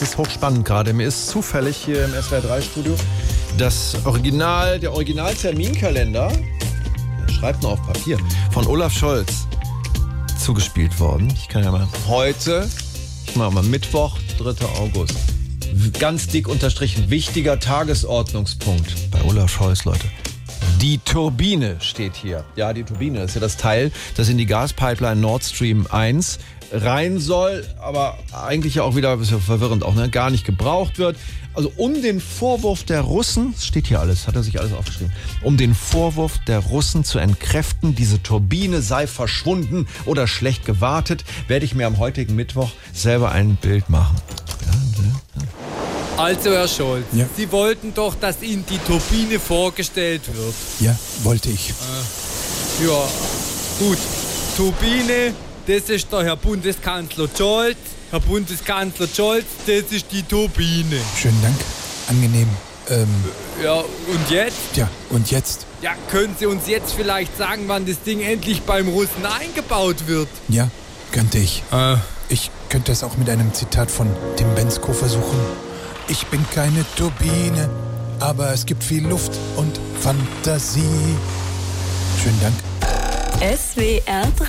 das ist hochspannend gerade. Mir ist zufällig hier im SWR 3 Studio das Original, der Originalterminkalender, der schreibt nur auf Papier, von Olaf Scholz zugespielt worden. Ich kann ja mal heute, ich mache mal Mittwoch, 3. August. Ganz dick unterstrichen, wichtiger Tagesordnungspunkt bei Olaf Scholz, Leute. Die Turbine steht hier. Ja, die Turbine ist ja das Teil, das in die Gaspipeline Nord Stream 1 rein soll, aber eigentlich ja auch wieder, ist ja verwirrend auch, ne, gar nicht gebraucht wird. Also um den Vorwurf der Russen, das steht hier alles, hat er sich alles aufgeschrieben, um den Vorwurf der Russen zu entkräften, diese Turbine sei verschwunden oder schlecht gewartet, werde ich mir am heutigen Mittwoch selber ein Bild machen. Also, Herr Scholz, Ja. Sie wollten doch, dass Ihnen die Turbine vorgestellt wird. Ja, wollte ich. Ja, gut. Turbine, das ist der Herr Bundeskanzler Scholz. Herr Bundeskanzler Scholz, das ist die Turbine. Schönen Dank. Angenehm. Ähm, Ja, und jetzt? ja, und jetzt? Ja, können Sie uns jetzt vielleicht sagen, wann das Ding endlich beim Russen eingebaut wird? Ja, könnte ich. Äh, Ich könnte es auch mit einem Zitat von Tim Bensko versuchen. Ich bin keine Turbine, aber es gibt viel Luft und Fantasie. Schönen Dank. SWR 3